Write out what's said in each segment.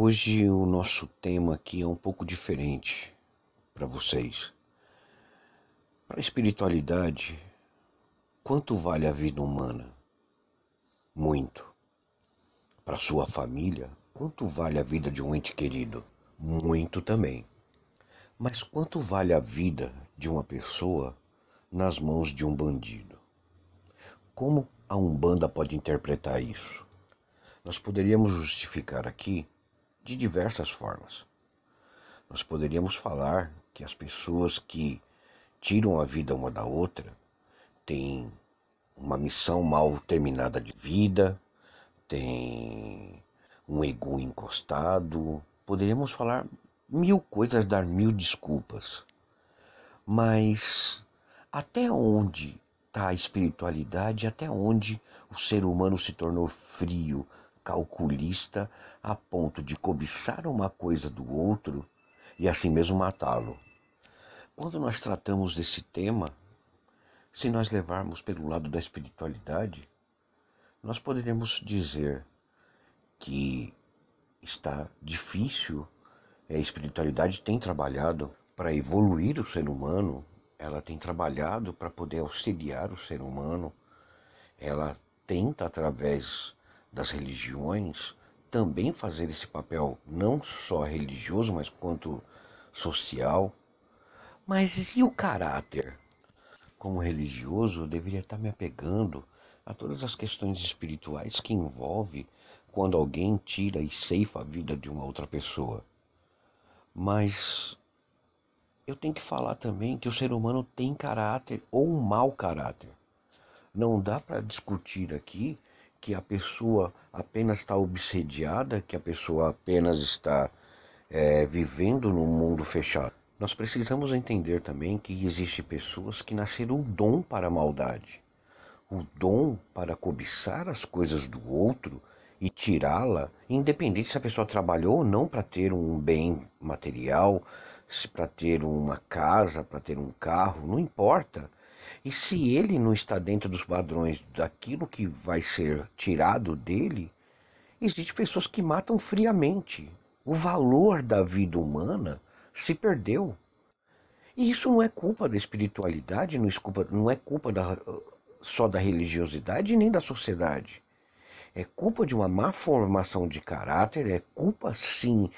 Hoje o nosso tema aqui é um pouco diferente para vocês. Para a espiritualidade, quanto vale a vida humana? Muito. Para sua família, quanto vale a vida de um ente querido? Muito também. Mas quanto vale a vida de uma pessoa nas mãos de um bandido? Como a Umbanda pode interpretar isso? Nós poderíamos justificar aqui de diversas formas. Nós poderíamos falar que as pessoas que tiram a vida uma da outra têm uma missão mal terminada de vida, têm um ego encostado. Poderíamos falar mil coisas, dar mil desculpas. Mas até onde está a espiritualidade, até onde o ser humano se tornou frio, calculista, a ponto de cobiçar uma coisa do outro e assim mesmo matá-lo. Quando nós tratamos desse tema, se nós levarmos pelo lado da espiritualidade, nós poderemos dizer que está difícil, a espiritualidade tem trabalhado para evoluir o ser humano, ela tem trabalhado para poder auxiliar o ser humano, ela tenta, através das religiões, também fazer esse papel não só religioso, mas quanto social. Mas e o caráter? Como religioso, eu deveria estar me apegando a todas as questões espirituais que envolve quando alguém tira e ceifa a vida de uma outra pessoa. Mas eu tenho que falar também que o ser humano tem caráter ou um mau caráter. Não dá para discutir aqui que a pessoa apenas está obsediada, que a pessoa apenas está é, vivendo num mundo fechado. Nós precisamos entender também que existem pessoas que nasceram o dom para a maldade, o dom para cobiçar as coisas do outro e tirá-la, independente se a pessoa trabalhou ou não para ter um bem material, para ter uma casa, para ter um carro, não importa. E se ele não está dentro dos padrões daquilo que vai ser tirado dele, existem pessoas que matam friamente. O valor da vida humana se perdeu. E isso não é culpa da espiritualidade, não é culpa, não é culpa da, só da religiosidade nem da sociedade. É culpa de uma má formação de caráter, é culpa sim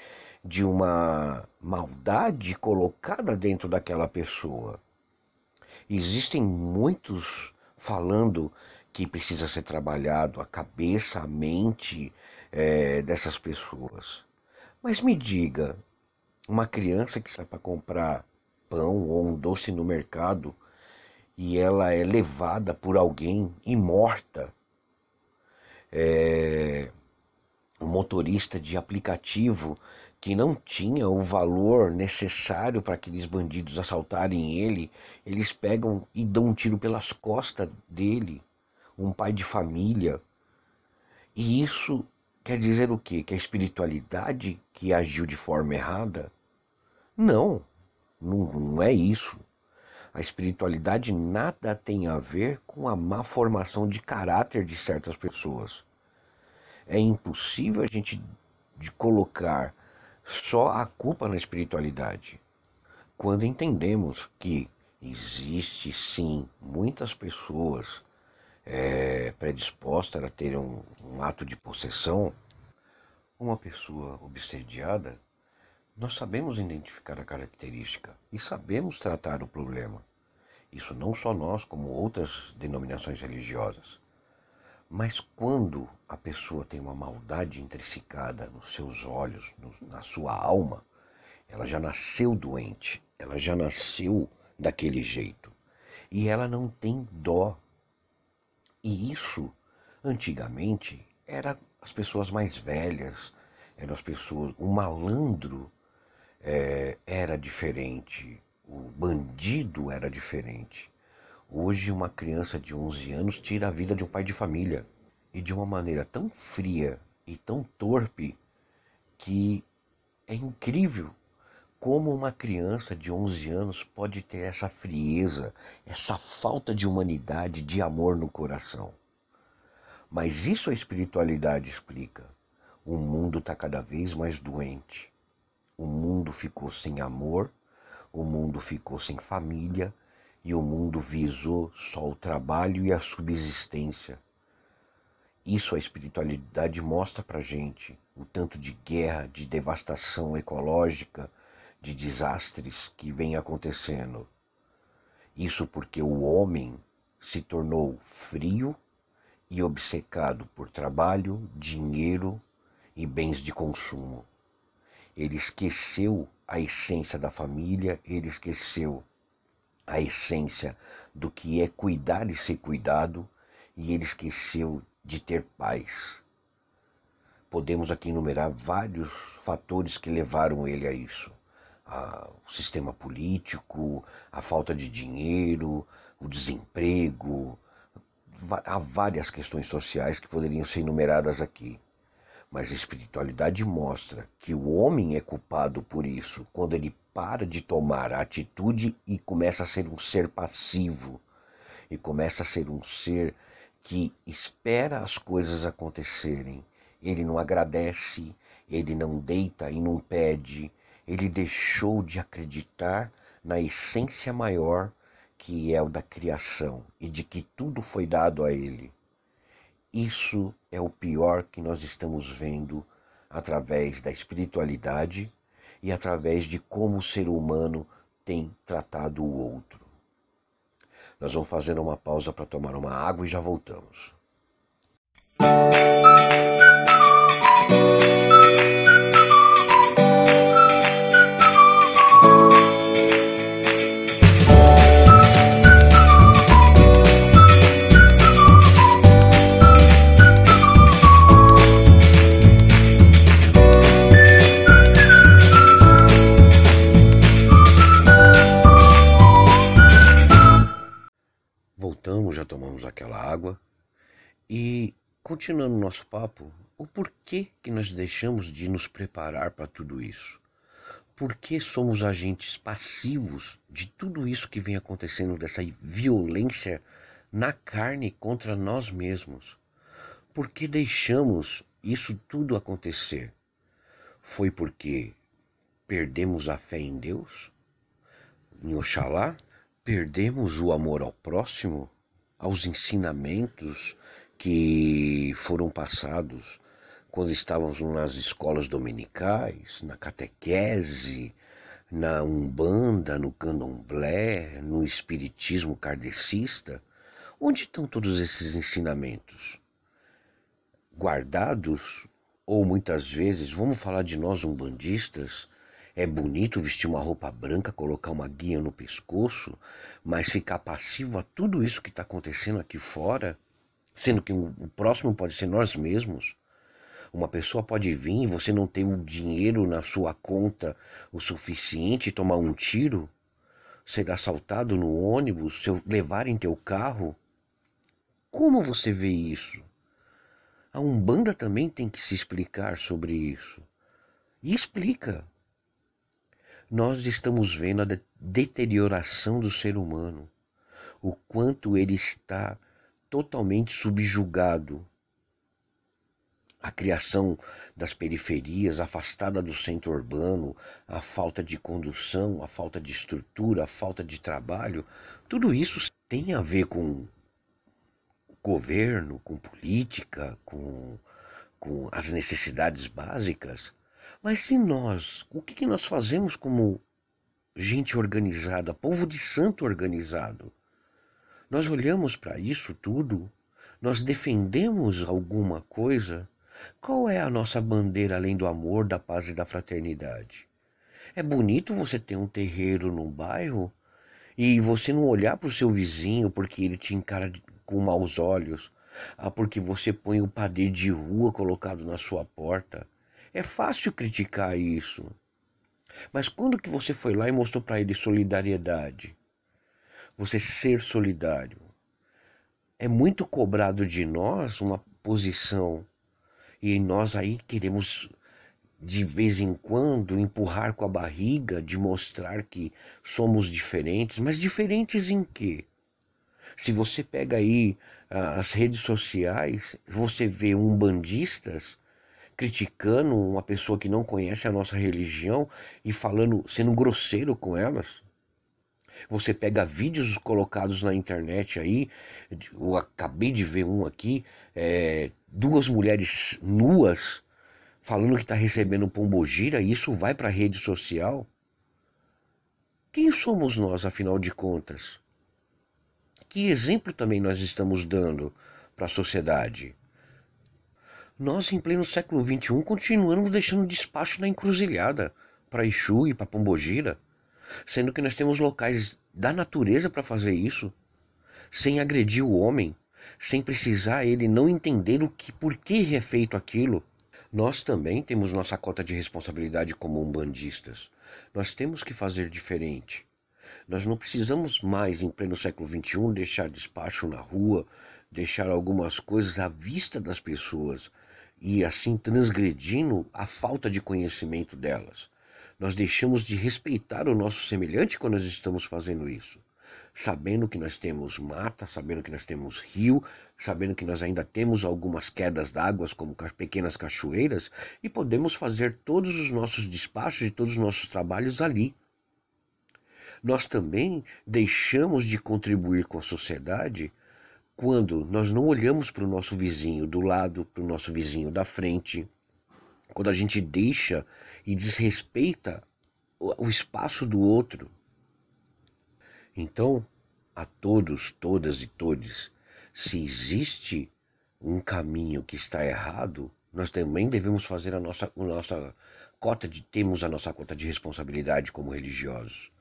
de uma maldade colocada dentro daquela pessoa. Existem muitos falando que precisa ser trabalhado a cabeça, a mente é, dessas pessoas. Mas me diga, uma criança que sai para comprar pão ou um doce no mercado e ela é levada por alguém e morta. É, um motorista de aplicativo que não tinha o valor necessário para aqueles bandidos assaltarem ele, eles pegam e dão um tiro pelas costas dele, um pai de família. E isso quer dizer o quê? Que a espiritualidade que agiu de forma errada não, não, não é isso. A espiritualidade nada tem a ver com a má formação de caráter de certas pessoas. É impossível a gente de colocar só a culpa na espiritualidade. Quando entendemos que existe sim muitas pessoas é, predispostas a ter um, um ato de possessão, uma pessoa obsediada nós sabemos identificar a característica e sabemos tratar o problema. Isso não só nós, como outras denominações religiosas. Mas quando a pessoa tem uma maldade intrinsecada nos seus olhos, no, na sua alma, ela já nasceu doente, ela já nasceu daquele jeito. E ela não tem dó. E isso, antigamente, era as pessoas mais velhas, eram as pessoas. O malandro é, era diferente, o bandido era diferente. Hoje, uma criança de 11 anos tira a vida de um pai de família e de uma maneira tão fria e tão torpe que é incrível como uma criança de 11 anos pode ter essa frieza, essa falta de humanidade, de amor no coração. Mas isso a espiritualidade explica. O mundo está cada vez mais doente. O mundo ficou sem amor, o mundo ficou sem família e o mundo visou só o trabalho e a subsistência. Isso a espiritualidade mostra para gente o tanto de guerra, de devastação ecológica, de desastres que vem acontecendo. Isso porque o homem se tornou frio e obcecado por trabalho, dinheiro e bens de consumo. Ele esqueceu a essência da família, ele esqueceu a essência do que é cuidar e ser cuidado, e ele esqueceu de ter paz. Podemos aqui enumerar vários fatores que levaram ele a isso o sistema político, a falta de dinheiro, o desemprego. Há várias questões sociais que poderiam ser enumeradas aqui. Mas a espiritualidade mostra que o homem é culpado por isso quando ele para de tomar a atitude e começa a ser um ser passivo, e começa a ser um ser que espera as coisas acontecerem. Ele não agradece, ele não deita e não pede, ele deixou de acreditar na essência maior que é o da criação e de que tudo foi dado a ele. Isso é o pior que nós estamos vendo através da espiritualidade e através de como o ser humano tem tratado o outro. Nós vamos fazer uma pausa para tomar uma água e já voltamos. Continuando nosso papo, o porquê que nós deixamos de nos preparar para tudo isso? Por que somos agentes passivos de tudo isso que vem acontecendo, dessa violência na carne contra nós mesmos? Por que deixamos isso tudo acontecer? Foi porque perdemos a fé em Deus? Em Oxalá? Perdemos o amor ao próximo? aos ensinamentos que foram passados quando estávamos nas escolas dominicais, na catequese, na umbanda, no candomblé, no espiritismo kardecista. Onde estão todos esses ensinamentos? Guardados? Ou muitas vezes, vamos falar de nós umbandistas, é bonito vestir uma roupa branca, colocar uma guia no pescoço, mas ficar passivo a tudo isso que está acontecendo aqui fora, sendo que o próximo pode ser nós mesmos. Uma pessoa pode vir e você não ter o dinheiro na sua conta o suficiente tomar um tiro, ser assaltado no ônibus, se levarem teu carro. Como você vê isso? A Umbanda também tem que se explicar sobre isso. E explica nós estamos vendo a deterioração do ser humano, o quanto ele está totalmente subjugado. A criação das periferias, afastada do centro urbano, a falta de condução, a falta de estrutura, a falta de trabalho, tudo isso tem a ver com governo, com política, com, com as necessidades básicas. Mas se nós, o que, que nós fazemos como gente organizada, povo de santo organizado? Nós olhamos para isso tudo? Nós defendemos alguma coisa? Qual é a nossa bandeira além do amor, da paz e da fraternidade? É bonito você ter um terreiro num bairro e você não olhar para o seu vizinho porque ele te encara com maus olhos, ah, porque você põe o padê de rua colocado na sua porta. É fácil criticar isso. Mas quando que você foi lá e mostrou para ele solidariedade? Você ser solidário. É muito cobrado de nós uma posição e nós aí queremos de vez em quando empurrar com a barriga de mostrar que somos diferentes, mas diferentes em quê? Se você pega aí ah, as redes sociais, você vê umbandistas criticando uma pessoa que não conhece a nossa religião e falando, sendo grosseiro com elas. Você pega vídeos colocados na internet aí, eu acabei de ver um aqui, é, duas mulheres nuas falando que está recebendo pombogira e isso vai para a rede social? Quem somos nós, afinal de contas? Que exemplo também nós estamos dando para a sociedade? Nós, em pleno século XXI, continuamos deixando despacho na encruzilhada para Exu e para Pombogira, sendo que nós temos locais da natureza para fazer isso, sem agredir o homem, sem precisar ele não entender o que, por que é feito aquilo. Nós também temos nossa cota de responsabilidade como umbandistas. Nós temos que fazer diferente. Nós não precisamos mais, em pleno século XXI, deixar despacho na rua, deixar algumas coisas à vista das pessoas e assim transgredindo a falta de conhecimento delas. Nós deixamos de respeitar o nosso semelhante quando nós estamos fazendo isso sabendo que nós temos mata, sabendo que nós temos rio, sabendo que nós ainda temos algumas quedas d'água, como pequenas cachoeiras, e podemos fazer todos os nossos despachos e todos os nossos trabalhos ali. Nós também deixamos de contribuir com a sociedade quando nós não olhamos para o nosso vizinho do lado, para o nosso vizinho da frente, quando a gente deixa e desrespeita o espaço do outro. Então, a todos, todas e todes, se existe um caminho que está errado, nós também devemos fazer a nossa, a nossa cota de temos a nossa cota de responsabilidade como religiosos.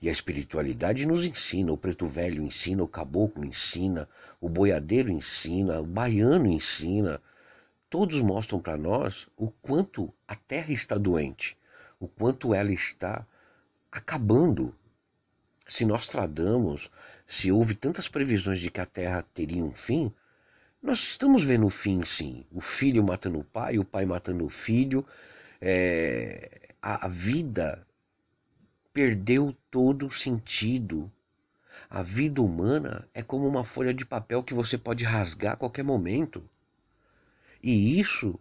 E a espiritualidade nos ensina, o preto velho ensina, o caboclo ensina, o boiadeiro ensina, o baiano ensina. Todos mostram para nós o quanto a terra está doente, o quanto ela está acabando se nós tradamos, se houve tantas previsões de que a Terra teria um fim, nós estamos vendo o fim sim. O filho matando o pai, o pai matando o filho. É, a, a vida perdeu todo o sentido. A vida humana é como uma folha de papel que você pode rasgar a qualquer momento. E isso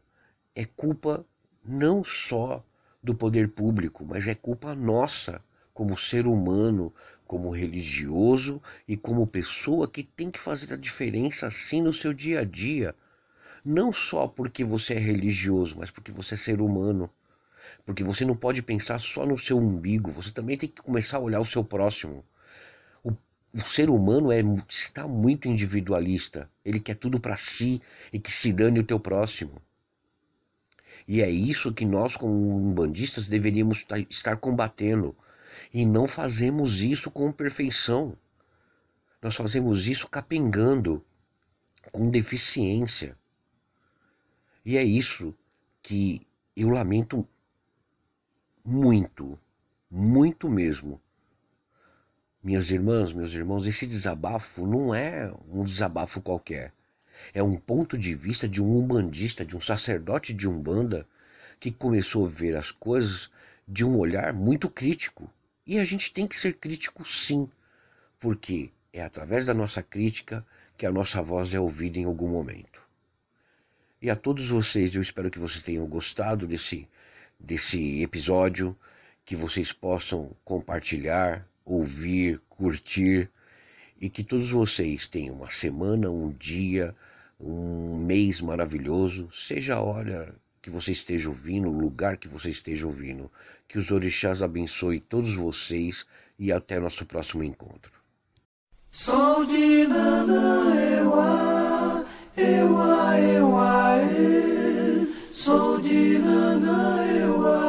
é culpa não só do poder público, mas é culpa nossa como ser humano, como religioso e como pessoa que tem que fazer a diferença assim no seu dia a dia. Não só porque você é religioso, mas porque você é ser humano. Porque você não pode pensar só no seu umbigo, você também tem que começar a olhar o seu próximo. O, ser humano é, está muito individualista. Ele quer tudo para si e que se dane o teu próximo. E é isso que nós, como umbandistas, deveríamos estar combatendo. E não fazemos isso com perfeição. Nós fazemos isso capengando, com deficiência. E é isso que eu lamento muito, muito mesmo. Minhas irmãs, meus irmãos, esse desabafo não é um desabafo qualquer. É um ponto de vista de um umbandista, de um sacerdote de umbanda que começou a ver as coisas de um olhar muito crítico. E a gente tem que ser crítico sim, porque é através da nossa crítica que a nossa voz é ouvida em algum momento. E a todos vocês, eu espero que vocês tenham gostado desse, desse episódio, que vocês possam compartilhar, ouvir, curtir e que todos vocês tenham uma semana, um dia, um mês maravilhoso, seja a hora que você esteja ouvindo, o lugar que você esteja ouvindo. Que os orixás abençoe todos vocês e até nosso próximo encontro. Sou de Nanã, ewa, ewa, ewa, e. Sou de Nanã, ewa.